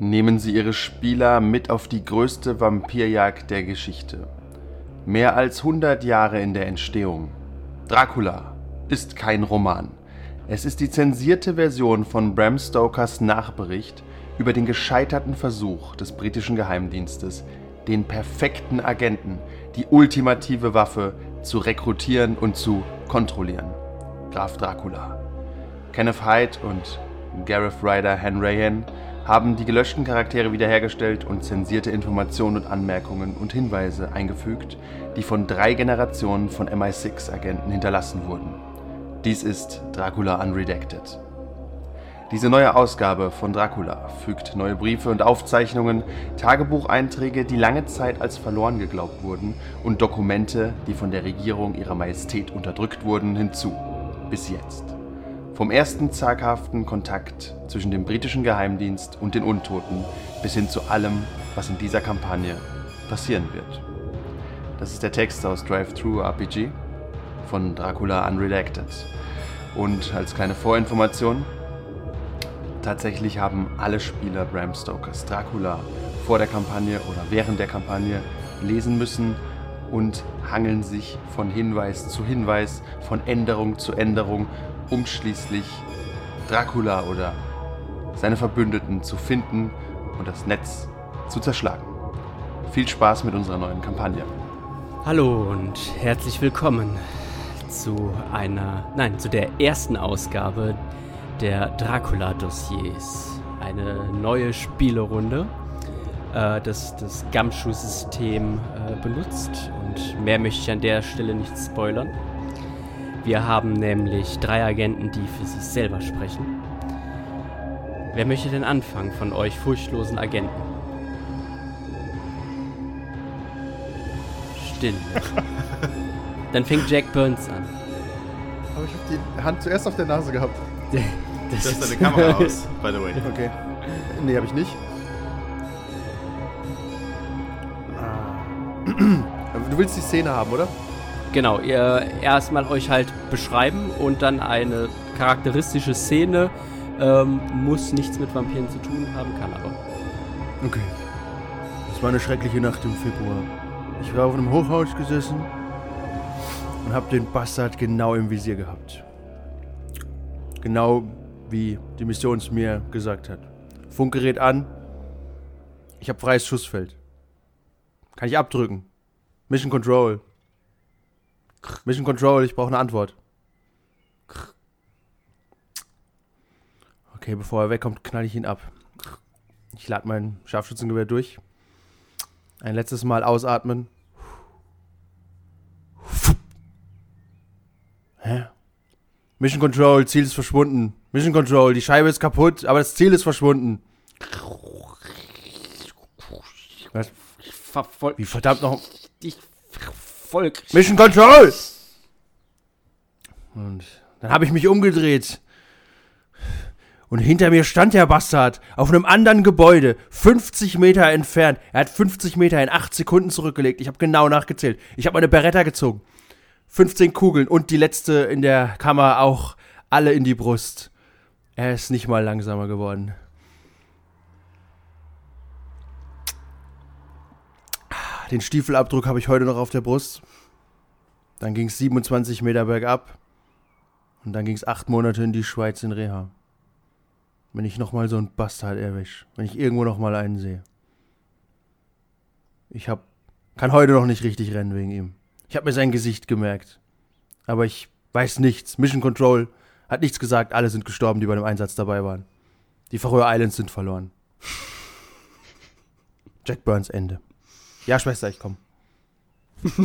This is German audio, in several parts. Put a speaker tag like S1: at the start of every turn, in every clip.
S1: nehmen sie ihre Spieler mit auf die größte Vampirjagd der Geschichte. Mehr als 100 Jahre in der Entstehung. Dracula ist kein Roman. Es ist die zensierte Version von Bram Stokers Nachbericht über den gescheiterten Versuch des britischen Geheimdienstes, den perfekten Agenten, die ultimative Waffe zu rekrutieren und zu kontrollieren. Graf Dracula. Kenneth Hyde und Gareth Ryder Hanrahan haben die gelöschten Charaktere wiederhergestellt und zensierte Informationen und Anmerkungen und Hinweise eingefügt, die von drei Generationen von MI6-Agenten hinterlassen wurden. Dies ist Dracula Unredacted. Diese neue Ausgabe von Dracula fügt neue Briefe und Aufzeichnungen, Tagebucheinträge, die lange Zeit als verloren geglaubt wurden, und Dokumente, die von der Regierung ihrer Majestät unterdrückt wurden, hinzu. Bis jetzt. Vom ersten zaghaften Kontakt zwischen dem britischen Geheimdienst und den Untoten bis hin zu allem, was in dieser Kampagne passieren wird. Das ist der Text aus Drive-Thru RPG von Dracula Unredacted. Und als kleine Vorinformation, tatsächlich haben alle Spieler Bram Stokers Dracula vor der Kampagne oder während der Kampagne lesen müssen und hangeln sich von Hinweis zu Hinweis, von Änderung zu Änderung um schließlich Dracula oder seine Verbündeten zu finden und das Netz zu zerschlagen. Viel Spaß mit unserer neuen Kampagne.
S2: Hallo und herzlich willkommen zu einer, nein, zu der ersten Ausgabe der Dracula-Dossiers. Eine neue Spielerunde, äh, das das Gumshoe-System äh, benutzt und mehr möchte ich an der Stelle nicht spoilern. Wir haben nämlich drei Agenten, die für sich selber sprechen. Wer möchte denn anfangen von euch furchtlosen Agenten? Still. Dann fängt Jack Burns an.
S3: Aber ich habe die Hand zuerst auf der Nase gehabt.
S4: Das ist deine Kamera aus, by the way.
S3: Okay. Nee, habe ich nicht. Ah. Du willst die Szene haben, oder?
S2: Genau, ihr erstmal euch halt beschreiben und dann eine charakteristische Szene. Ähm, muss nichts mit Vampiren zu tun haben, kann aber.
S3: Okay. Es war eine schreckliche Nacht im Februar. Ich war auf einem Hochhaus gesessen und habe den Bastard genau im Visier gehabt. Genau wie die Mission es mir gesagt hat. Funkgerät an. Ich habe freies Schussfeld. Kann ich abdrücken. Mission Control. Mission Control, ich brauche eine Antwort. Okay, bevor er wegkommt, knall ich ihn ab. Ich lade mein Scharfschützengewehr durch. Ein letztes Mal ausatmen. Hä? Mission Control, Ziel ist verschwunden. Mission Control, die Scheibe ist kaputt, aber das Ziel ist verschwunden. Was? Wie verdammt noch.
S2: Ich verfolg.
S3: Mission Control! Und dann habe ich mich umgedreht. Und hinter mir stand der Bastard auf einem anderen Gebäude, 50 Meter entfernt. Er hat 50 Meter in 8 Sekunden zurückgelegt. Ich habe genau nachgezählt. Ich habe meine Beretta gezogen. 15 Kugeln und die letzte in der Kammer auch alle in die Brust. Er ist nicht mal langsamer geworden. Den Stiefelabdruck habe ich heute noch auf der Brust. Dann ging es 27 Meter bergab. Und dann ging es acht Monate in die Schweiz in Reha. Wenn ich nochmal so einen Bastard erwische. Wenn ich irgendwo nochmal einen sehe. Ich hab, kann heute noch nicht richtig rennen wegen ihm. Ich habe mir sein Gesicht gemerkt. Aber ich weiß nichts. Mission Control hat nichts gesagt. Alle sind gestorben, die bei dem Einsatz dabei waren. Die Färöer Islands sind verloren. Jack Burns Ende. Ja, Schwester, ich komm.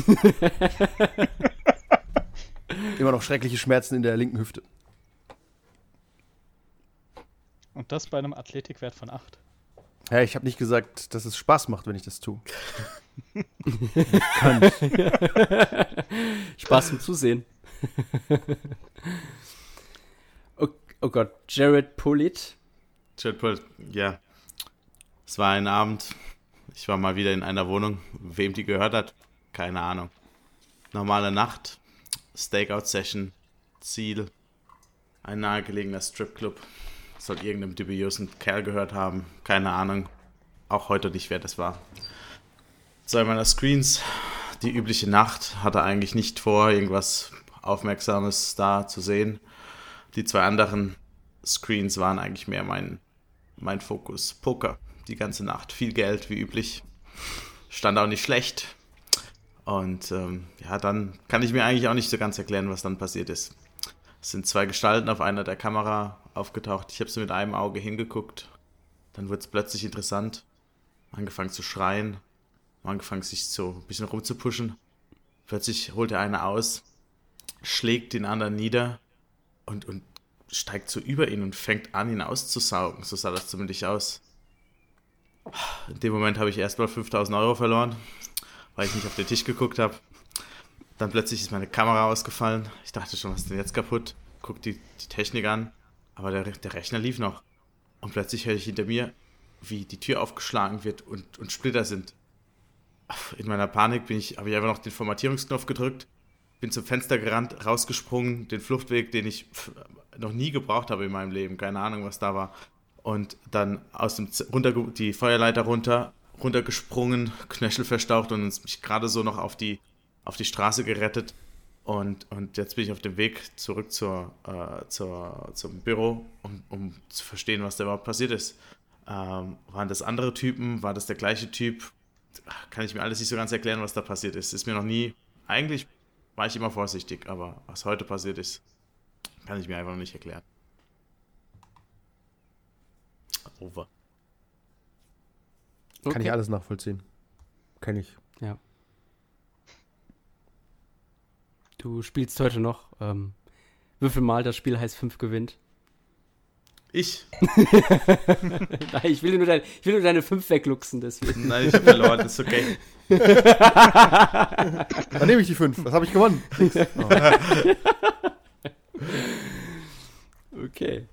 S3: Immer noch schreckliche Schmerzen in der linken Hüfte.
S5: Und das bei einem Athletikwert von 8.
S3: Ja, ich habe nicht gesagt, dass es Spaß macht, wenn ich das tue. Kann.
S2: Spaß zum Zusehen. oh, oh Gott, Jared Pulit.
S4: Jared Pulit, ja. Es war ein Abend. Ich war mal wieder in einer Wohnung. Wem die gehört hat, keine Ahnung. Normale Nacht. Stakeout-Session. Ziel. Ein nahegelegener Stripclub. Soll irgendeinem dubiosen Kerl gehört haben. Keine Ahnung. Auch heute nicht, wer das war. Zwei meiner Screens. Die übliche Nacht hatte eigentlich nicht vor, irgendwas Aufmerksames da zu sehen. Die zwei anderen Screens waren eigentlich mehr mein, mein Fokus. Poker, die ganze Nacht. Viel Geld, wie üblich. Stand auch nicht schlecht. Und ähm, ja, dann kann ich mir eigentlich auch nicht so ganz erklären, was dann passiert ist. Es sind zwei Gestalten auf einer der Kamera aufgetaucht. Ich habe so mit einem Auge hingeguckt. Dann wurde es plötzlich interessant. Angefangen zu schreien. Angefangen sich so ein bisschen rumzupuschen. Plötzlich holt der eine aus, schlägt den anderen nieder und, und steigt so über ihn und fängt an, ihn auszusaugen. So sah das zumindest aus. In dem Moment habe ich erstmal 5000 Euro verloren weil ich nicht auf den Tisch geguckt habe. Dann plötzlich ist meine Kamera ausgefallen. Ich dachte schon, was ist denn jetzt kaputt? Guck die, die Technik an. Aber der, der Rechner lief noch. Und plötzlich höre ich hinter mir, wie die Tür aufgeschlagen wird und, und Splitter sind. In meiner Panik ich, habe ich einfach noch den Formatierungsknopf gedrückt, bin zum Fenster gerannt, rausgesprungen, den Fluchtweg, den ich noch nie gebraucht habe in meinem Leben. Keine Ahnung, was da war. Und dann aus dem runter die Feuerleiter runter, runtergesprungen, Knöchel verstaucht und mich gerade so noch auf die, auf die Straße gerettet. Und, und jetzt bin ich auf dem Weg zurück zur, äh, zur, zum Büro, um, um zu verstehen, was da überhaupt passiert ist. Ähm, waren das andere Typen? War das der gleiche Typ? Kann ich mir alles nicht so ganz erklären, was da passiert ist. Ist mir noch nie. Eigentlich war ich immer vorsichtig, aber was heute passiert ist, kann ich mir einfach noch nicht erklären. Over.
S3: Kann ich alles nachvollziehen. Kenn ich.
S2: Ja. Du spielst heute noch. Ähm, würfel mal, das Spiel heißt 5 gewinnt.
S4: Ich?
S2: Nein, ich will, nur dein, ich will nur deine 5 wegluchsen, deswegen.
S4: Nein, ich hab verloren, ist okay.
S3: Dann nehme ich die 5. Was habe ich gewonnen?
S2: okay.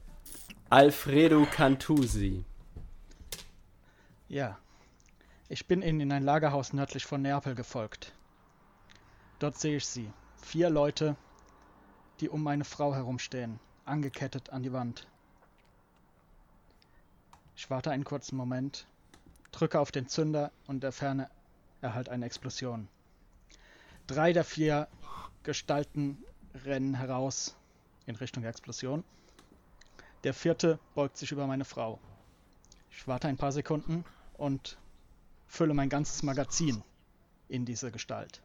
S2: Alfredo Cantusi.
S5: Ja. Ich bin ihnen in ein Lagerhaus nördlich von Neapel gefolgt. Dort sehe ich sie. Vier Leute, die um meine Frau herumstehen, angekettet an die Wand. Ich warte einen kurzen Moment, drücke auf den Zünder und der Ferne erhalt eine Explosion. Drei der vier Gestalten rennen heraus in Richtung der Explosion. Der vierte beugt sich über meine Frau. Ich warte ein paar Sekunden und fülle mein ganzes Magazin in diese Gestalt.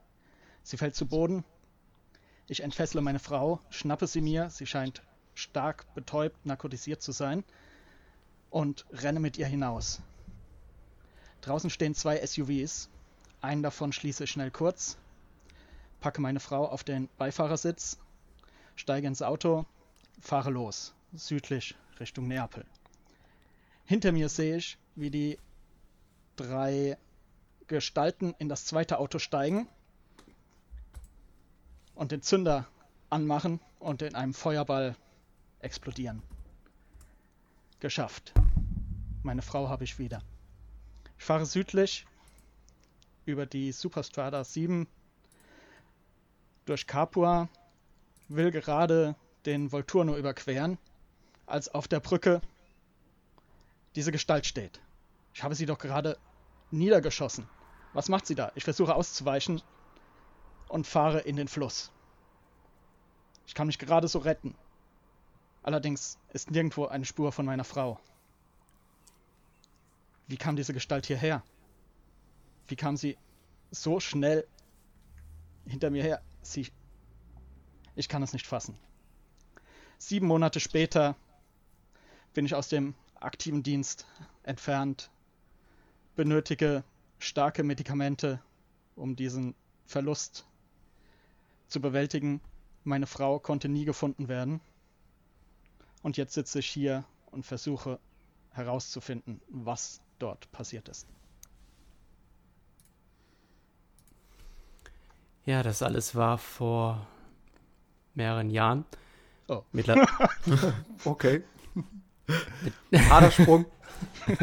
S5: Sie fällt zu Boden. Ich entfessle meine Frau, schnappe sie mir. Sie scheint stark betäubt, narkotisiert zu sein. Und renne mit ihr hinaus. Draußen stehen zwei SUVs. Einen davon schließe ich schnell kurz. Packe meine Frau auf den Beifahrersitz. Steige ins Auto. Fahre los. Südlich Richtung Neapel. Hinter mir sehe ich, wie die drei Gestalten in das zweite Auto steigen und den Zünder anmachen und in einem Feuerball explodieren. Geschafft. Meine Frau habe ich wieder. Ich fahre südlich über die Superstrada 7 durch Capua, will gerade den Volturno überqueren, als auf der Brücke diese Gestalt steht. Ich habe sie doch gerade niedergeschossen. Was macht sie da? Ich versuche auszuweichen und fahre in den Fluss. Ich kann mich gerade so retten. Allerdings ist nirgendwo eine Spur von meiner Frau. Wie kam diese Gestalt hierher? Wie kam sie so schnell hinter mir her? Sie. Ich kann es nicht fassen. Sieben Monate später bin ich aus dem aktiven Dienst entfernt, benötige starke Medikamente, um diesen Verlust zu bewältigen. Meine Frau konnte nie gefunden werden. Und jetzt sitze ich hier und versuche herauszufinden, was dort passiert ist.
S2: Ja, das alles war vor mehreren Jahren.
S5: Oh.
S2: Mittler
S3: Okay. Harter Sprung.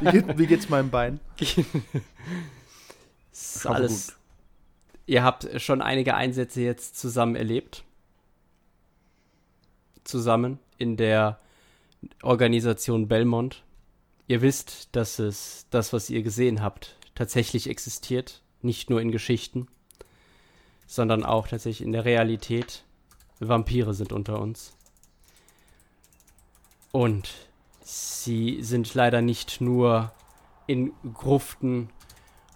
S3: wie, geht, wie geht's meinem Bein?
S2: ist alles. Ihr habt schon einige Einsätze jetzt zusammen erlebt. Zusammen in der Organisation Belmont. Ihr wisst, dass es das, was ihr gesehen habt, tatsächlich existiert, nicht nur in Geschichten, sondern auch tatsächlich in der Realität. Vampire sind unter uns. Und sie sind leider nicht nur in Gruften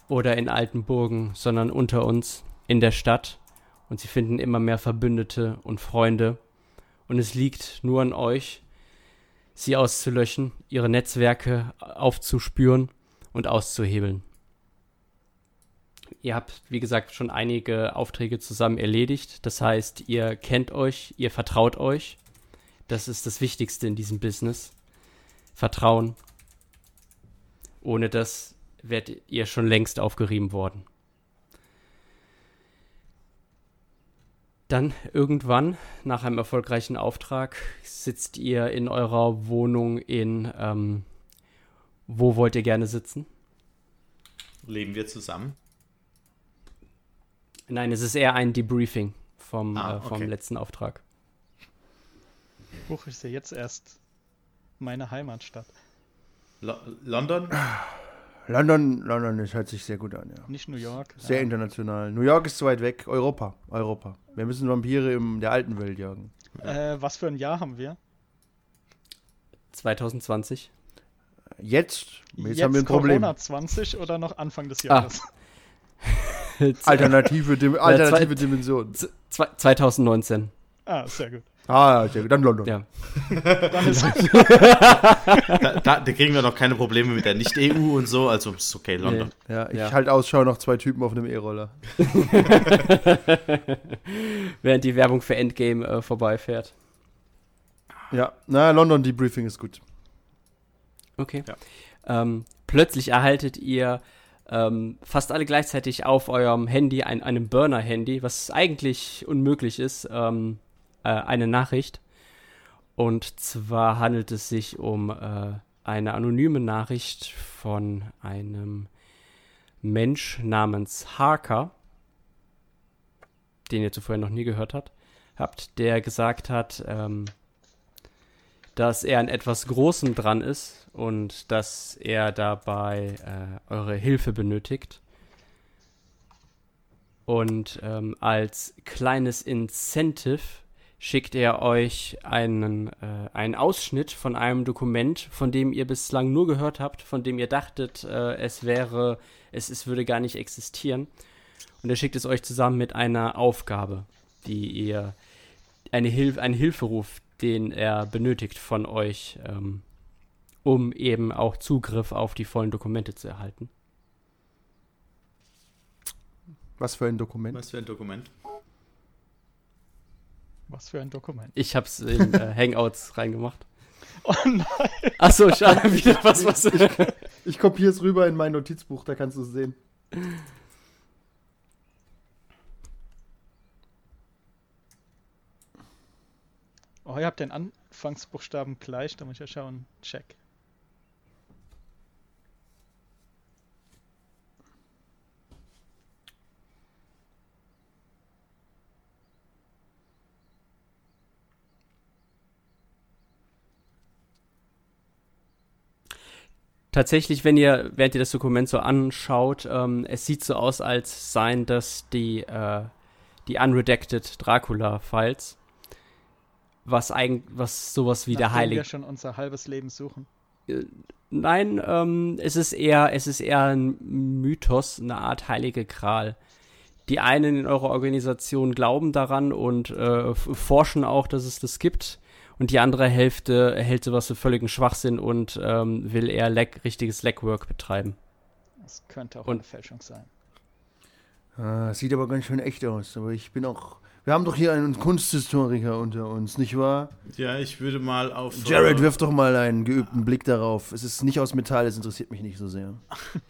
S2: oder in alten Burgen, sondern unter uns in der Stadt. Und sie finden immer mehr Verbündete und Freunde. Und es liegt nur an euch, sie auszulöschen, ihre Netzwerke aufzuspüren und auszuhebeln. Ihr habt, wie gesagt, schon einige Aufträge zusammen erledigt. Das heißt, ihr kennt euch, ihr vertraut euch. Das ist das Wichtigste in diesem Business. Vertrauen. Ohne das werdet ihr schon längst aufgerieben worden. Dann irgendwann, nach einem erfolgreichen Auftrag, sitzt ihr in eurer Wohnung in, ähm, wo wollt ihr gerne sitzen?
S4: Leben wir zusammen?
S2: Nein, es ist eher ein Debriefing vom,
S4: Ah,
S2: äh, vom
S4: okay.
S2: letzten Auftrag.
S5: Huch, ist ja jetzt erst meine Heimatstadt.
S4: Lo London?
S3: London, London, das hört sich sehr gut an, ja.
S5: Nicht New York.
S3: Sehr
S5: Ja.
S3: international. New York ist zu weit weg. Europa, Europa. Wir müssen Vampire in der alten Welt jagen.
S5: Äh, was für ein Jahr haben wir?
S2: 2020.
S3: Jetzt, jetzt, haben wir ein Problem.
S5: Corona 20 oder noch Anfang
S2: Ah.
S5: des Jahres?
S3: Alternative, Dim alternative
S2: zwei-
S3: Dimension.
S2: Z- zwei- 2019.
S5: Ah, sehr gut.
S3: Ah, sehr gut. Dann London.
S2: Ja.
S5: Dann ist
S4: Da, da, da kriegen wir noch keine Probleme mit der Nicht-EU und so, also ist okay, London.
S3: Ja, ich
S2: Ja.
S3: halt Ausschau nach zwei Typen auf einem E-Roller.
S2: Während die Werbung für Endgame äh, vorbeifährt.
S3: Ja, na, London Debriefing ist gut.
S2: Okay.
S4: Ja.
S2: Ähm, plötzlich erhaltet ihr ähm, fast alle gleichzeitig auf eurem Handy, ein, einem Burner-Handy, was eigentlich unmöglich ist, ähm, äh, eine Nachricht. Und zwar handelt es sich um äh, eine anonyme Nachricht von einem Mensch namens Harker, den ihr zuvor noch nie gehört habt, habt der gesagt hat, ähm, dass er an etwas Großem dran ist und dass er dabei äh, eure Hilfe benötigt. Und ähm, als kleines Incentive schickt er euch einen, äh, einen Ausschnitt von einem Dokument, von dem ihr bislang nur gehört habt, von dem ihr dachtet, äh, es wäre, es, es würde gar nicht existieren. Und er schickt es euch zusammen mit einer Aufgabe, die ihr, eine Hilf ein Hilferuf, den er benötigt von euch, ähm, um eben auch Zugriff auf die vollen Dokumente zu erhalten.
S3: Was für ein Dokument.
S4: Was für ein Dokument?
S5: Was für ein Dokument.
S2: Ich hab's in äh, Hangouts reingemacht.
S5: Oh nein.
S2: Achso, schade, wieder was, was.
S3: Ich kopiere es rüber in mein Notizbuch, da kannst du es sehen.
S5: Oh, ihr habt den Anfangsbuchstaben gleich, da muss ich ja schauen. Check.
S2: Tatsächlich, wenn ihr, während ihr das Dokument so anschaut, ähm, es sieht so aus, als seien das die, äh, die unredacted Dracula-Files. Was eigentlich, was sowas wie der
S5: Nachdem
S2: Heilige.
S5: wir schon unser halbes Leben suchen.
S2: Nein, ähm, es ist eher, es ist eher ein Mythos, eine Art heilige Gral. Die einen in eurer Organisation glauben daran und äh, forschen auch, dass es das gibt. Und die andere Hälfte hält sowas für völligen Schwachsinn und ähm, will eher leg richtiges Legwork betreiben.
S5: Das könnte auch
S2: Und-
S5: eine Fälschung sein.
S3: Ah, sieht aber ganz schön echt aus. Aber ich bin auch. Wir haben doch hier einen Kunsthistoriker unter uns, nicht wahr?
S4: Ja, ich würde mal auf.
S3: Jared,
S4: äh,
S3: wirf doch mal einen geübten Blick darauf. Es ist nicht aus Metall, es interessiert mich nicht so sehr.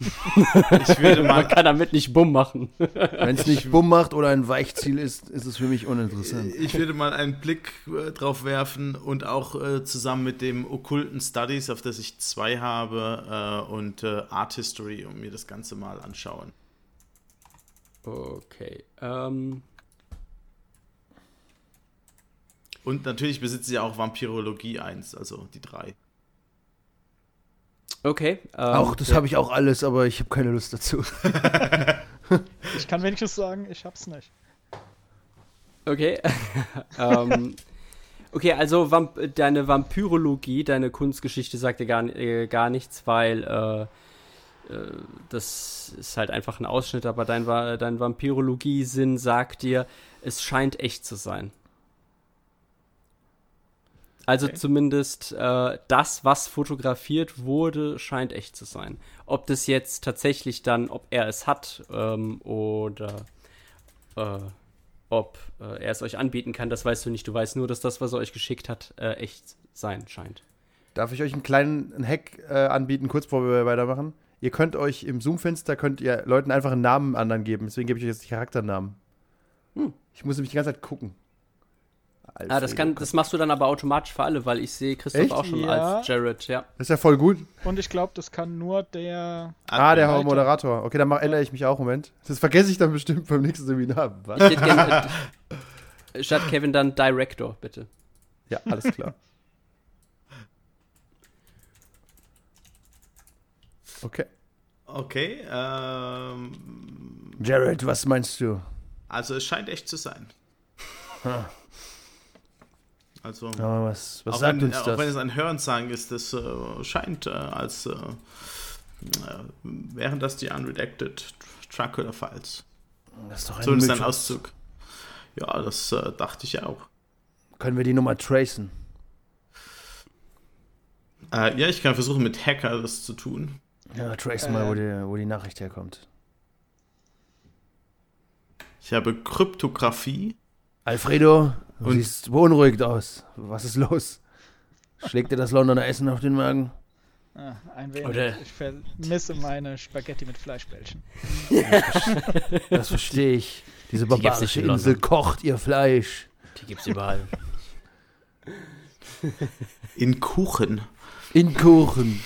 S4: ich würde
S2: Man
S4: mal,
S2: kann damit nicht bumm machen.
S3: Wenn es nicht Bumm macht oder ein Weichziel ist, ist es für mich uninteressant.
S4: ich würde mal einen Blick äh, drauf werfen und auch äh, zusammen mit dem okkulten Studies, auf das ich zwei habe, äh, und äh, Art History, um mir das Ganze mal anschauen.
S2: Okay. Ähm.
S4: Und natürlich besitzt sie auch Vampirologie 1, also die drei.
S2: Okay. Ähm,
S3: auch, das habe ich auch alles, aber ich habe keine Lust dazu.
S5: ich kann wenigstens sagen, ich hab's nicht.
S2: Okay. ähm, okay, also Vamp deine Vampyrologie, deine Kunstgeschichte sagt dir gar, äh, gar nichts, weil äh, äh, das ist halt einfach ein Ausschnitt, aber dein, dein Vampyrologie-Sinn sagt dir, es scheint echt zu sein. Also okay. zumindest äh, das, was fotografiert wurde, scheint echt zu sein. Ob das jetzt tatsächlich dann, ob er es hat ähm, oder äh, ob äh, er es euch anbieten kann, das weißt du nicht. Du weißt nur, dass das, was er euch geschickt hat, äh, echt sein scheint.
S3: Darf ich euch einen kleinen Hack äh, anbieten, kurz bevor wir weitermachen? Ihr könnt euch im Zoom-Fenster könnt ihr Leuten einfach einen Namen anderen geben. Deswegen gebe ich euch jetzt die Charakternamen. Hm. Ich muss nämlich die ganze Zeit gucken.
S2: Alfredo. Ah, das, kann, das machst du dann aber automatisch für alle, weil ich sehe Christoph Echt? auch schon ja. als Jared, ja.
S3: Das ist ja voll gut.
S5: Und ich glaube, das kann nur der.
S3: Ah, der Leiter. Moderator. Okay, dann mach, ändere ich mich auch. Moment. Das vergesse ich dann bestimmt beim nächsten Seminar.
S2: Was? Ich hätte gerne, statt Kevin dann Director, bitte.
S3: Ja, alles klar. okay.
S4: Okay. Ähm,
S3: Jared, was meinst du?
S4: Also, es scheint echt zu sein. Also,
S3: Aber was, was sagt
S4: wenn,
S3: uns
S4: auch
S3: das?
S4: wenn es ein Hörensagen ist, das äh, scheint äh, als äh, äh, wären das die unredacted Dracula Files.
S3: Das ist doch ein
S4: Zumindest ein Auszug. Ja, das äh, dachte ich auch.
S3: Können wir die Nummer tracen?
S4: Äh, ja, ich kann versuchen, mit Hacker das zu tun.
S3: Ja, trace mal, wo die, wo die Nachricht herkommt.
S4: Ich habe Kryptographie.
S3: Alfredo, du Und siehst beunruhigt aus. Was ist los? Schlägt dir das Londoner Essen auf den Magen?
S5: Ah, ein wenig. Oder ich vermisse meine Spaghetti mit Fleischbällchen.
S3: das verstehe ich. Diese barbarische Die Insel kocht ihr Fleisch.
S2: Die gibt's überall.
S4: In Kuchen.
S3: In Kuchen.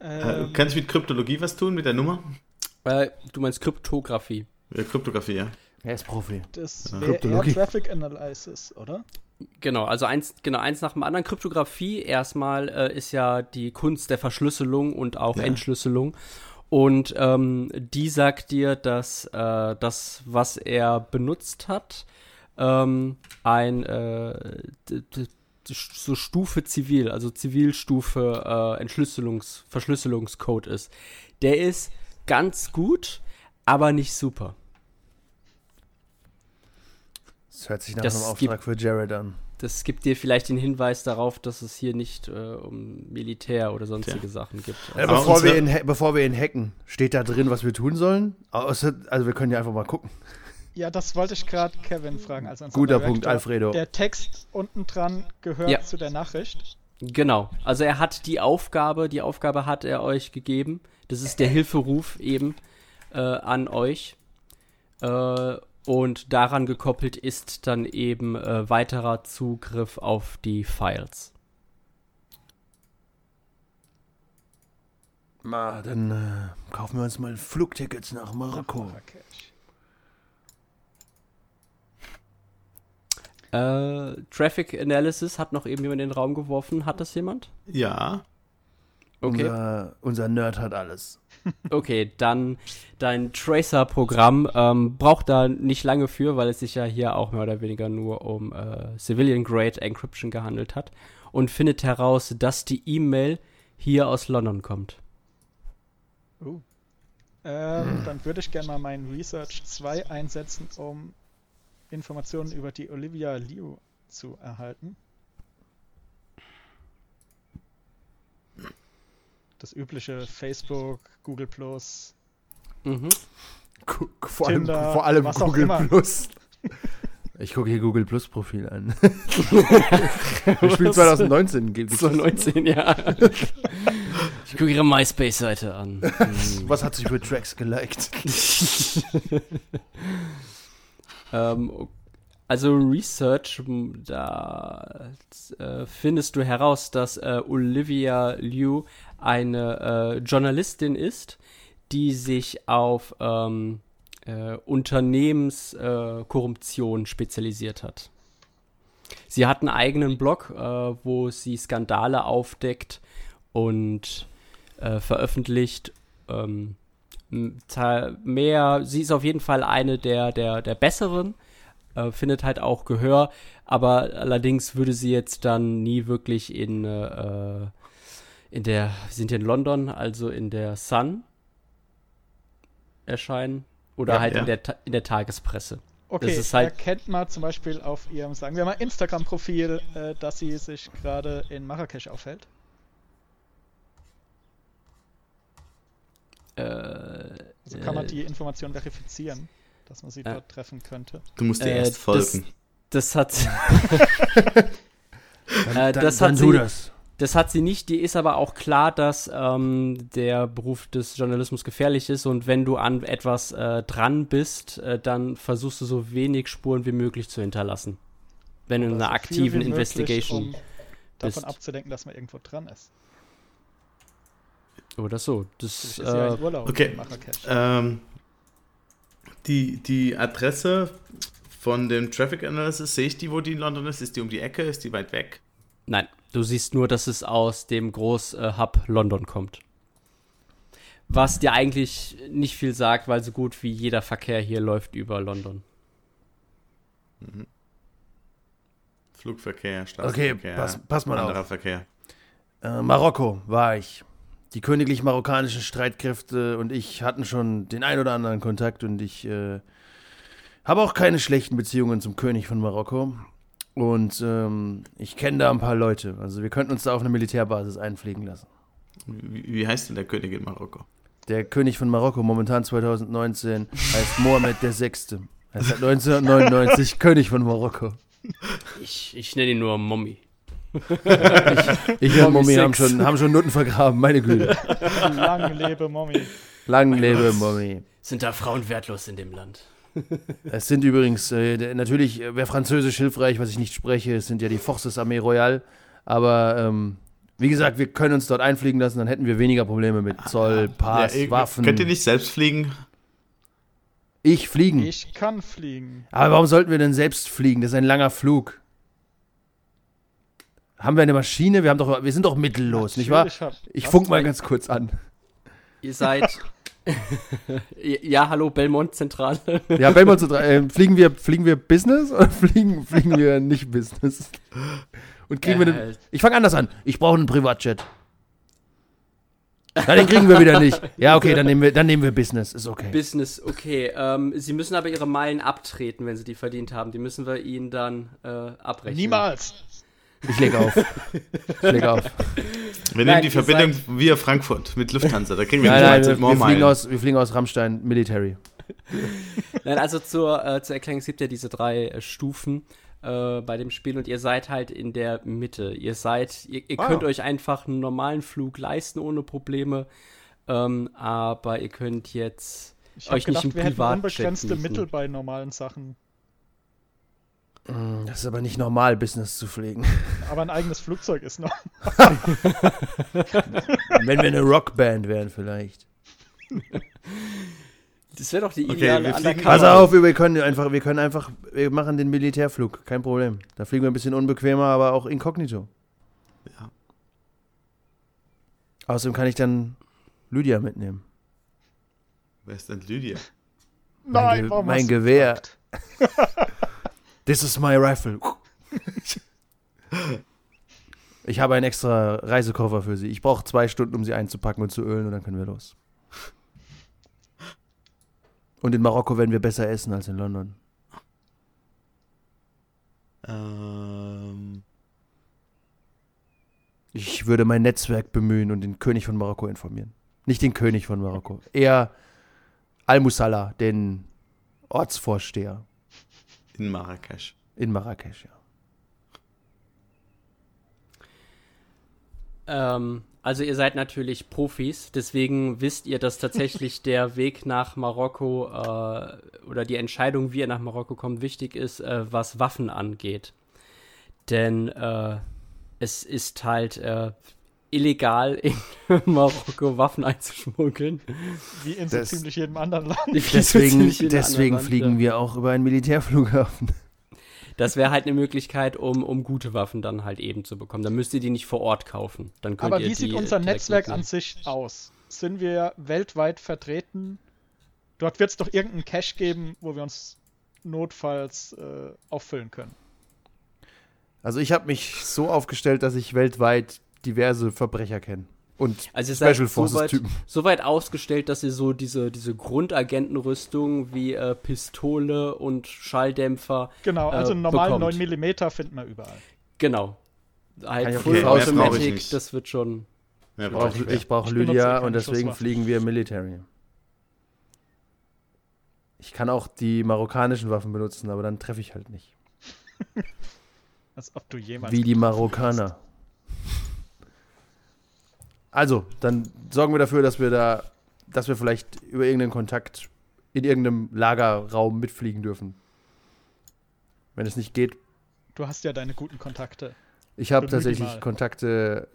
S4: ähm, kannst du mit Kryptologie was tun, mit der Nummer?
S2: Äh, du meinst Kryptographie.
S4: Ja, Kryptographie, ja.
S3: Er ist Profi.
S5: Das ja. wäre Traffic Analysis, oder?
S2: Genau, also eins, genau, eins nach dem anderen. Kryptographie erstmal äh, ist ja die Kunst der Verschlüsselung und auch ja. Entschlüsselung. Und ähm, die sagt dir, dass äh, das, was er benutzt hat, ähm, ein äh, so Stufe Zivil, also Zivilstufe äh, Entschlüsselungs Verschlüsselungscode ist. Der ist ganz gut, aber nicht super.
S3: Das hört sich nach das einem Auftrag gibt, für Jared an.
S2: Das gibt dir vielleicht den Hinweis darauf, dass es hier nicht äh, um Militär oder sonstige ja. Sachen gibt.
S3: Also ja, bevor, wir ihn, bevor wir ihn hacken, steht da drin, was wir tun sollen? Also wir können ja einfach mal gucken.
S5: Ja, das wollte ich gerade Kevin fragen. Also
S3: Guter Director. Punkt, Alfredo.
S5: Der Text unten dran gehört ja. zu der Nachricht.
S2: Genau. Also er hat die Aufgabe, die Aufgabe hat er euch gegeben. Das ist der Hilferuf eben äh, an euch. Äh, und daran gekoppelt ist dann eben äh, weiterer Zugriff auf die Files.
S3: Na, dann äh, kaufen wir uns mal Flugtickets nach Marokko.
S2: Äh, Traffic Analysis hat noch eben jemand in den Raum geworfen. Hat das jemand?
S4: Ja.
S3: Okay. Unser, unser Nerd hat alles.
S2: Okay, dann dein Tracer-Programm ähm, braucht da nicht lange für, weil es sich ja hier auch mehr oder weniger nur um äh, Civilian-Grade Encryption gehandelt hat und findet heraus, dass die E-Mail hier aus London kommt.
S5: Uh. Ähm, hm. Dann würde ich gerne mal meinen Research 2 einsetzen, um Informationen über die Olivia Liu zu erhalten. Das übliche Facebook, Google Plus.
S3: Mhm. Vor, Tinder, allem, vor allem Google Plus. Ich gucke hier Google Plus Profil an. Wir spielen 2019.
S2: 2019, ja. Ich gucke ihre MySpace-Seite an.
S3: Was hat sich für Tracks geliked?
S2: ähm, also Research, da äh, findest du heraus, dass äh, Olivia Liu eine äh, Journalistin ist, die sich auf ähm, äh, Unternehmenskorruption äh, spezialisiert hat. Sie hat einen eigenen Blog, äh, wo sie Skandale aufdeckt und äh, veröffentlicht. Ähm, mehr, sie ist auf jeden Fall eine der, der, der besseren, äh, findet halt auch Gehör, aber allerdings würde sie jetzt dann nie wirklich in, äh, in der, wir sind hier in London, also in der Sun erscheinen oder ja, halt ja. In, der, in der Tagespresse.
S5: Okay, das halt erkennt man zum Beispiel auf ihrem, sagen wir mal, Instagram-Profil, äh, dass sie sich gerade in Marrakesch aufhält? Äh, also kann man äh, die Information verifizieren, dass man sie äh, dort treffen könnte?
S4: Du musst dir äh, erst folgen.
S2: Das, das hat.
S3: dann, das dann, hat dann sie, das.
S2: Das hat sie nicht. Die ist aber auch klar, dass ähm, der Beruf des Journalismus gefährlich ist und wenn du an etwas äh, dran bist, äh, dann versuchst du so wenig Spuren wie möglich zu hinterlassen. Wenn du in einer so aktiven Investigation möglich, um
S5: davon bist. abzudenken, dass man irgendwo dran ist.
S2: Oder so. Das,
S5: ist ja äh, Urlaub
S4: okay. Ähm, die, die Adresse von dem Traffic Analysis, sehe ich die, wo die in London ist? Ist die um die Ecke? Ist die weit weg?
S2: Nein. Du siehst nur, dass es aus dem Groß-Hub London kommt. Was dir eigentlich nicht viel sagt, weil so gut wie jeder Verkehr hier läuft über London.
S4: Mhm. Flugverkehr, Straßenverkehr,
S3: okay, pass, pass mal
S4: anderer
S3: auf.
S4: Verkehr.
S3: Äh, Marokko war ich. Die königlich marokkanischen Streitkräfte und ich hatten schon den ein oder anderen Kontakt und ich äh, habe auch keine schlechten Beziehungen zum König von Marokko. Und ähm, ich kenne da ein paar Leute. Also wir könnten uns da auf eine Militärbasis einfliegen lassen.
S4: Wie, wie heißt denn der König in Marokko?
S3: Der König von Marokko, momentan 2019, heißt Mohammed VI. Er ist seit 1999 König von Marokko.
S2: Ich, ich nenne ihn nur Mommy.
S3: ich, ich und Mommy haben schon, haben schon Nutten vergraben, meine Güte.
S5: Lang lebe Mommy.
S3: Lang lebe Mommy.
S2: Sind da Frauen wertlos in dem Land?
S3: es sind übrigens, äh, natürlich äh, wäre Französisch hilfreich, was ich nicht spreche. Es sind ja die Forces Armee Royale. Aber ähm, wie gesagt, wir können uns dort einfliegen lassen, dann hätten wir weniger Probleme mit Zoll, Pass, ja, Waffen.
S4: Könnt ihr nicht selbst fliegen?
S3: Ich fliegen.
S5: Ich kann fliegen.
S3: Aber warum sollten wir denn selbst fliegen? Das ist ein langer Flug. Haben wir eine Maschine? Wir, haben doch, wir sind doch mittellos, Natürlich nicht wahr? Ich funk mal ganz kurz an.
S2: Ihr seid ja, hallo, Belmont Zentrale.
S3: ja, Belmont Zentrale. Äh, fliegen, wir, fliegen wir Business oder fliegen, fliegen wir nicht Business? Und kriegen äh, wir den. Ich fange anders an. Ich brauche einen Privatjet. Na, den kriegen wir wieder nicht. Ja, okay, dann nehmen wir, dann nehmen wir Business. Ist okay.
S2: Business, okay. Ähm, sie müssen aber ihre Meilen abtreten, wenn sie die verdient haben. Die müssen wir ihnen dann äh, abrechnen.
S5: Niemals.
S3: Ich lege auf. Ich lege auf.
S4: Wir nehmen die Verbindung via Frankfurt mit Lufthansa. Da kriegen wir
S3: nein, nein, wir, wir, fliegen aus, wir fliegen aus Rammstein Military.
S2: Nein, also zur, äh, zur Erklärung, es gibt ja diese drei äh, Stufen äh, bei dem Spiel und ihr seid halt in der Mitte. Ihr seid, ihr, ihr ah. könnt euch einfach einen normalen Flug leisten ohne Probleme, ähm, aber ihr könnt jetzt
S5: ich euch gedacht, nicht im Privat wir unbegrenzte Mittel bei normalen Sachen.
S3: Mm, das ist aber nicht normal, Business zu pflegen.
S5: Aber ein eigenes Flugzeug ist noch.
S3: Wenn wir eine Rockband wären, vielleicht.
S2: Das wäre doch die ideale
S3: okay, Pass auf, wir können einfach, wir können einfach, wir machen den Militärflug, kein Problem. Da fliegen wir ein bisschen unbequemer, aber auch inkognito. Ja. Außerdem kann ich dann Lydia mitnehmen.
S4: Wer ist denn Lydia?
S3: Mein, Nein, Ge mein Gewehr. This is my rifle. Ich habe einen extra Reisekoffer für Sie. Ich brauche zwei Stunden, um sie einzupacken und zu ölen und dann können wir los. Und in Marokko werden wir besser essen als in London.
S4: Ähm.
S3: Ich würde mein Netzwerk bemühen und den König von Marokko informieren. Nicht den König von Marokko. Eher Al-Musalla, den Ortsvorsteher.
S4: In Marrakesch.
S3: In Marrakesch, ja.
S2: Ähm, also ihr seid natürlich Profis, deswegen wisst ihr, dass tatsächlich der Weg nach Marokko äh, oder die Entscheidung, wie ihr nach Marokko kommt, wichtig ist, äh, was Waffen angeht. Denn äh, es ist halt, äh, illegal in Marokko Waffen einzuschmuggeln.
S5: Wie in
S3: Das-
S5: so ziemlich jedem anderen Land.
S3: Deswegen, deswegen fliegen wir auch über einen Militärflughafen.
S2: Das wäre halt eine Möglichkeit, um, um gute Waffen dann halt eben zu bekommen. Dann müsst ihr die nicht vor Ort kaufen. Dann könnt
S5: Aber
S2: ihr
S5: wie sieht unser Netzwerk an sich aus? Sind wir weltweit vertreten? Dort wird es doch irgendeinen Cache geben, wo wir uns notfalls äh, auffüllen können.
S3: Also ich habe mich so aufgestellt, dass ich weltweit diverse Verbrecher kenne. Und
S2: Also ihr seid
S3: Special
S2: so weit,
S3: Forces-Typen.
S2: so weit ausgestellt, dass ihr so diese, diese Grundagentenrüstung wie äh, Pistole und Schalldämpfer,
S5: Genau,
S2: Äh,
S5: also einen normalen
S2: bekommt.
S5: 9 mm finden wir überall.
S2: genau. Halt Full
S3: okay,
S2: Automatic, das wird schon.
S4: Mehr brauche
S3: brauche
S4: ich
S3: ich brauch
S5: Ich eh
S3: Lydia und deswegen fliegen wir Military. Ich kann auch die marokkanischen Waffen benutzen, aber dann treffe ich halt nicht.
S5: Als ob du jemals.
S3: Wie die Marokkaner. Also, dann sorgen wir dafür, dass wir da, dass wir vielleicht über irgendeinen Kontakt in irgendeinem Lagerraum mitfliegen dürfen. Wenn es nicht geht,
S5: Du hast ja deine guten Kontakte.
S3: ich habe tatsächlich. Kontakte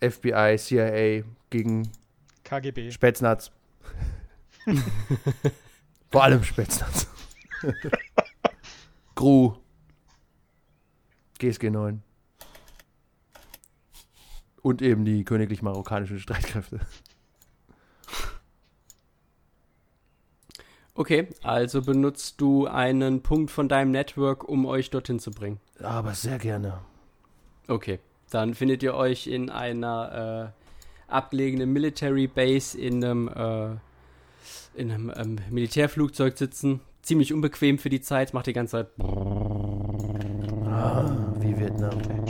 S3: FBI, CIA gegen
S5: KGB.
S3: Spätznaz. Vor allem Spätznaz. Gru. GSG 9. Und eben die königlich marokkanischen Streitkräfte.
S2: Okay, also benutzt du einen Punkt von deinem Network, um euch dorthin zu bringen.
S3: Aber sehr gerne.
S2: Okay, dann findet ihr euch in einer äh, abgelegenen Military Base in einem, äh, in einem ähm, Militärflugzeug sitzen. Ziemlich unbequem für die Zeit, macht die ganze Zeit.
S3: Ah, wie Vietnam.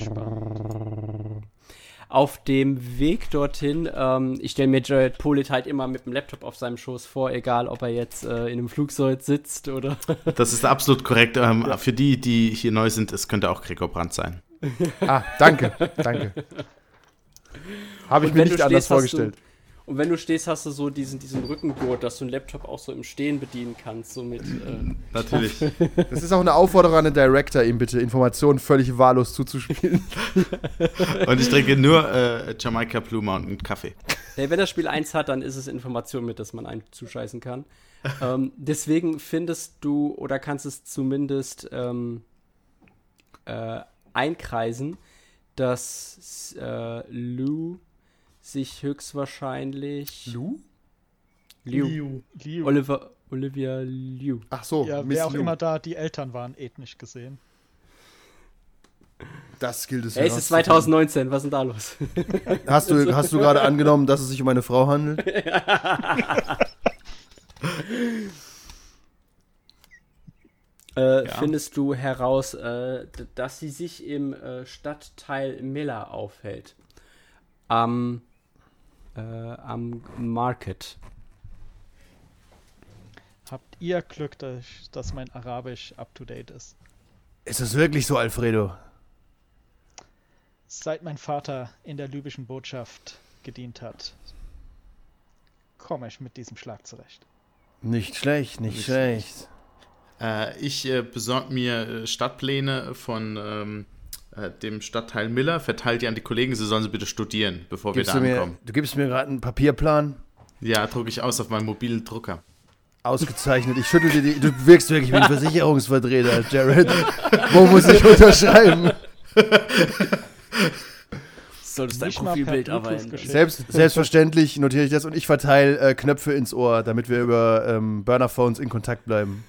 S2: Auf dem Weg dorthin, ähm, ich stelle mir Jared Polit halt immer mit dem Laptop auf seinem Schoß vor, egal ob er jetzt äh, in einem Flugzeug sitzt oder.
S4: Das ist absolut korrekt. Ähm, Für die, die hier neu sind, es könnte auch Gregor Brandt sein.
S3: Ah, danke, danke. Habe ich
S2: Und
S3: mir nicht
S2: du
S3: anders vorgestellt.
S2: Und wenn du stehst, hast du so diesen, diesen Rückengurt, dass du einen Laptop auch so im Stehen bedienen kannst. So mit, äh,
S4: Natürlich.
S3: Das ist auch eine Aufforderung an den Director, ihm bitte Informationen völlig wahllos zuzuspielen.
S4: Und ich trinke nur äh, Jamaika Blue Mountain Kaffee.
S2: Ja, wenn das Spiel 1 hat, dann ist es Information mit, dass man einem zuscheißen kann. ähm, deswegen findest du oder kannst es zumindest ähm, äh, einkreisen, dass äh, Lou sich höchstwahrscheinlich.
S3: Lou?
S2: Liu.
S5: Liu.
S2: Oliver, Olivia Liu.
S3: Ach so,
S5: Ja,
S3: Miss
S5: wer auch
S3: Lou.
S5: immer da die Eltern waren, ethnisch gesehen.
S3: Das gilt es
S2: Ey, es ist
S3: herauszufinden.
S2: 2019, was ist denn da los?
S3: Hast du, hast du gerade angenommen, dass es sich um eine Frau handelt?
S2: äh,
S4: Ja.
S2: Findest du heraus, äh, dass sie sich im äh, Stadtteil Miller aufhält? Am, äh, am Market.
S5: Habt ihr Glück, dass, dass mein Arabisch up to date ist?
S3: Ist es wirklich so, Alfredo?
S5: Seit mein Vater in der libyschen Botschaft gedient hat, komme ich mit diesem Schlag zurecht.
S3: Nicht schlecht, nicht,
S4: Nicht
S3: schlecht.
S4: Äh, ich äh, besorge mir äh, Stadtpläne von ähm, äh, dem Stadtteil Miller, verteile die an die Kollegen, sie sollen sie bitte studieren, bevor
S3: Gibst
S4: wir
S3: du,
S4: da
S3: mir,
S4: ankommen.
S3: du gibst mir gerade einen Papierplan.
S4: Ja, drucke ich aus auf meinem mobilen Drucker.
S3: Ausgezeichnet. Ich schüttel dir die. Du wirkst wirklich wie ein Versicherungsvertreter, Jared. Wo muss ich unterschreiben?
S2: Solltest
S5: dein Profilbild geschickt.
S3: Selbst, selbstverständlich notiere ich das und ich verteile äh, Knöpfe ins Ohr, damit wir über ähm, Burnerphones in Kontakt bleiben.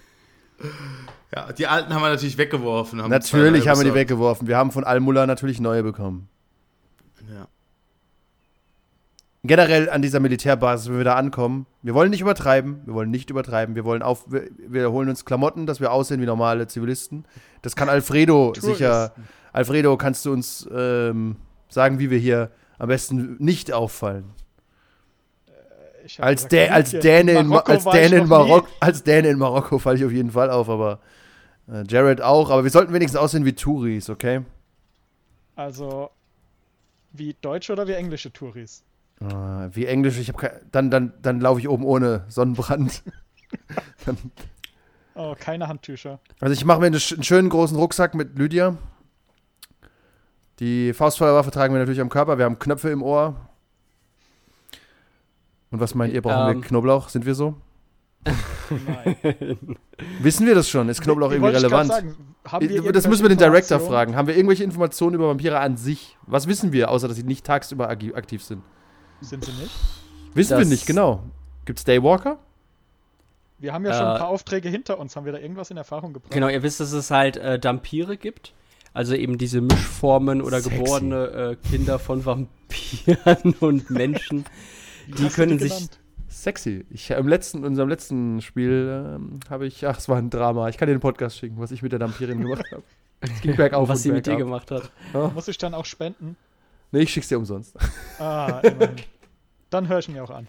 S4: Ja, die alten haben wir natürlich weggeworfen. Haben
S3: natürlich haben wir die weggeworfen. Wir haben von Almulla natürlich neue bekommen.
S4: Ja.
S3: Generell an dieser Militärbasis, wenn wir da ankommen, wir wollen nicht übertreiben, wir wollen nicht übertreiben, wir wollen auf, wir, wir holen uns Klamotten, dass wir aussehen wie normale Zivilisten. Das kann Alfredo sicher. Alfredo, kannst du uns ähm, sagen, wie wir hier am besten nicht auffallen? Als, Dä als, Däne in, Ma-
S5: Marokko
S3: als, Däne in
S5: nie.
S3: Marok als Däne in Marokko falle ich auf jeden Fall auf, aber äh, Jared auch. Aber wir sollten wenigstens aussehen wie Touris, okay?
S5: Also, wie deutsche oder wie englische Touris?
S3: Äh, wie Englisch, ich habe dann, dann, dann laufe ich oben ohne Sonnenbrand.
S5: Oh, keine Handtücher.
S3: also ich mache mir einen schönen großen Rucksack mit Lydia. Die Faustfeuerwaffe tragen wir natürlich am Körper. Wir haben Knöpfe im Ohr. Und was meint ihr, brauchen
S2: Ähm.
S3: wir Knoblauch? Sind wir so?
S5: Nein.
S3: Wissen wir das schon? Ist Knoblauch
S5: Wie- wie
S3: irgendwie relevant?
S5: Sagen, haben wir
S3: das müssen wir den Director fragen. Haben wir irgendwelche Informationen über Vampire an sich? Was wissen wir, außer dass sie nicht tagsüber aktiv sind?
S5: Sind sie nicht?
S3: Wissen wir
S2: Das-
S3: nicht, genau. Gibt's Daywalker?
S5: Wir haben ja schon ein
S2: Äh,
S5: paar Aufträge hinter uns. Haben wir da irgendwas in Erfahrung gebracht?
S2: Genau, ihr wisst, dass es halt äh, Dampire gibt. Also eben diese Mischformen oder
S3: Sexy.
S2: geborene äh, Kinder von Vampiren und Menschen. Die können sich-?
S3: Sexy. Ich, im letzten, in unserem letzten Spiel ähm, habe ich, ach, es war ein Drama. Ich kann dir den Podcast schicken, was ich mit der Vampirin gemacht habe. Es ging bergauf
S2: was
S3: und
S2: sie mit dir gemacht hat.
S5: Muss ich dann auch spenden?
S3: Nee, ich schick's dir umsonst.
S5: Ah, immerhin. Dann höre ich mir auch an.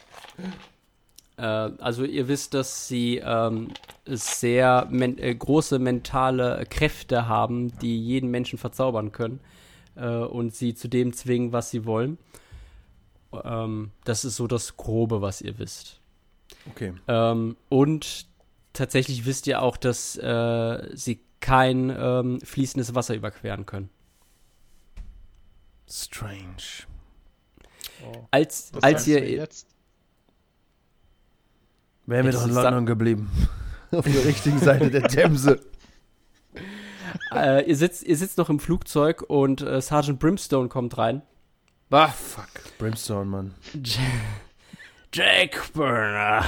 S2: Äh, also ihr wisst, dass sie ähm, sehr men äh, große mentale Kräfte haben, die jeden Menschen verzaubern können äh, und sie zu dem zwingen, was sie wollen. Ähm, das ist so das Grobe, was ihr wisst.
S3: Okay.
S2: Ähm, und tatsächlich wisst ihr auch, dass äh, sie kein ähm, fließendes Wasser überqueren können.
S3: Strange.
S5: Oh.
S2: Als,
S5: Das
S2: als ihr
S5: du jetzt.
S3: Wären wir doch in London geblieben. Auf der richtigen Seite der Themse.
S2: äh, ihr sitzt, ihr sitzt noch im Flugzeug und äh, Sergeant Brimstone kommt rein.
S3: Ah, fuck. Brimstone, Mann.
S2: Jack Burner,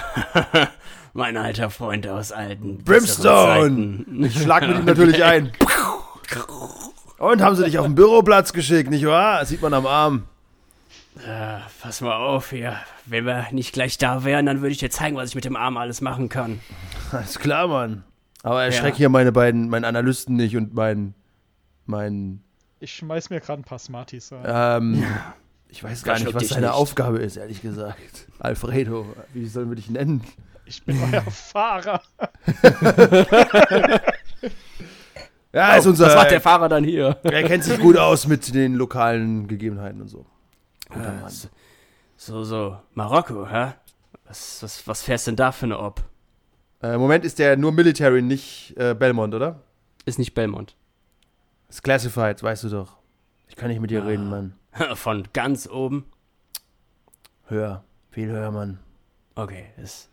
S2: mein alter Freund aus alten
S3: Brimstone! Ich schlag mit ihm natürlich ein. Und haben sie dich auf den Büroplatz geschickt, nicht wahr? Das sieht man am Arm.
S2: Äh, pass mal auf hier. Wenn wir nicht gleich da wären, dann würde ich dir zeigen, was ich mit dem Arm alles machen kann.
S3: Alles klar, Mann. Aber erschreck
S2: Ja.
S3: hier meine beiden, meinen Analysten nicht und meinen, meinen,
S5: Ich schmeiß mir gerade ein paar Smarties rein.
S3: ähm, ich weiß gar
S2: Das
S3: nicht, was seine
S2: nicht.
S3: Aufgabe ist, ehrlich gesagt. Alfredo, wie sollen wir dich nennen?
S5: Ich bin euer Fahrer.
S3: Ja, ist unser,
S2: Oh, Was macht der Fahrer dann hier?
S3: er kennt sich gut aus mit den lokalen Gegebenheiten und so. Guter
S2: Äh,
S3: Mann.
S2: so, so, Marokko, hä? Was, was, was fährst denn da für eine Ob?
S3: Äh, Im Moment ist der nur Military, nicht äh, Belmont, oder?
S2: Ist nicht Belmont.
S3: Ist Classified, weißt du doch. Ich kann nicht mit dir
S2: Ah.
S3: reden, Mann.
S2: Von ganz oben.
S3: Höher. Viel höher, Mann.
S2: Okay, ist,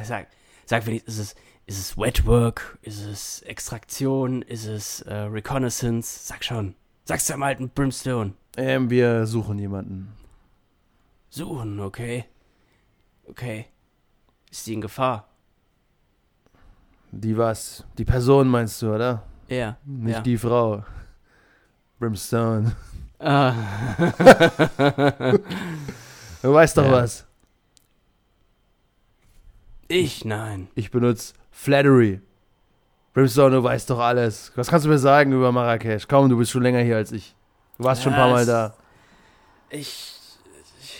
S2: sag, sag wenigstens, ist es, ist es Wetwork? Ist es Extraktion? Ist es äh, Reconnaissance? Sag schon. Sag's dem alten Brimstone.
S3: Ähm, wir suchen jemanden.
S2: Suchen, okay. Okay. Ist die in Gefahr?
S3: Die was? Die Person meinst du, oder?
S2: Ja.
S3: Nicht
S2: ja.
S3: die Frau. Brimstone.
S2: Ah.
S3: Du weißt doch
S2: Ja.
S3: was.
S2: ich, nein.
S3: Ich benutze Flattery. Brimstone, du weißt doch alles. Was kannst du mir sagen über Marrakesch? Komm, du bist schon länger hier als ich. Du warst schon ein paar Mal da.
S2: Ich, ich,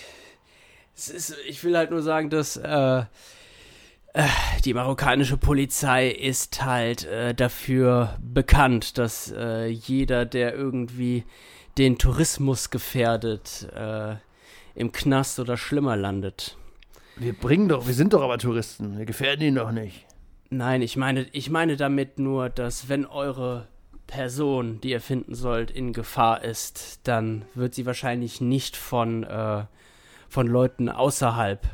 S2: es ist, ich will halt nur sagen, dass äh, die marokkanische Polizei ist halt äh, dafür bekannt, dass äh, jeder, der irgendwie den Tourismus gefährdet, äh, im Knast oder schlimmer landet.
S3: Wir bringen doch, wir sind doch aber Touristen. Wir gefährden ihn doch nicht.
S2: Nein, ich meine, ich meine damit nur, dass wenn eure Person, die ihr finden sollt, in Gefahr ist, dann wird sie wahrscheinlich nicht von, äh, von Leuten außerhalb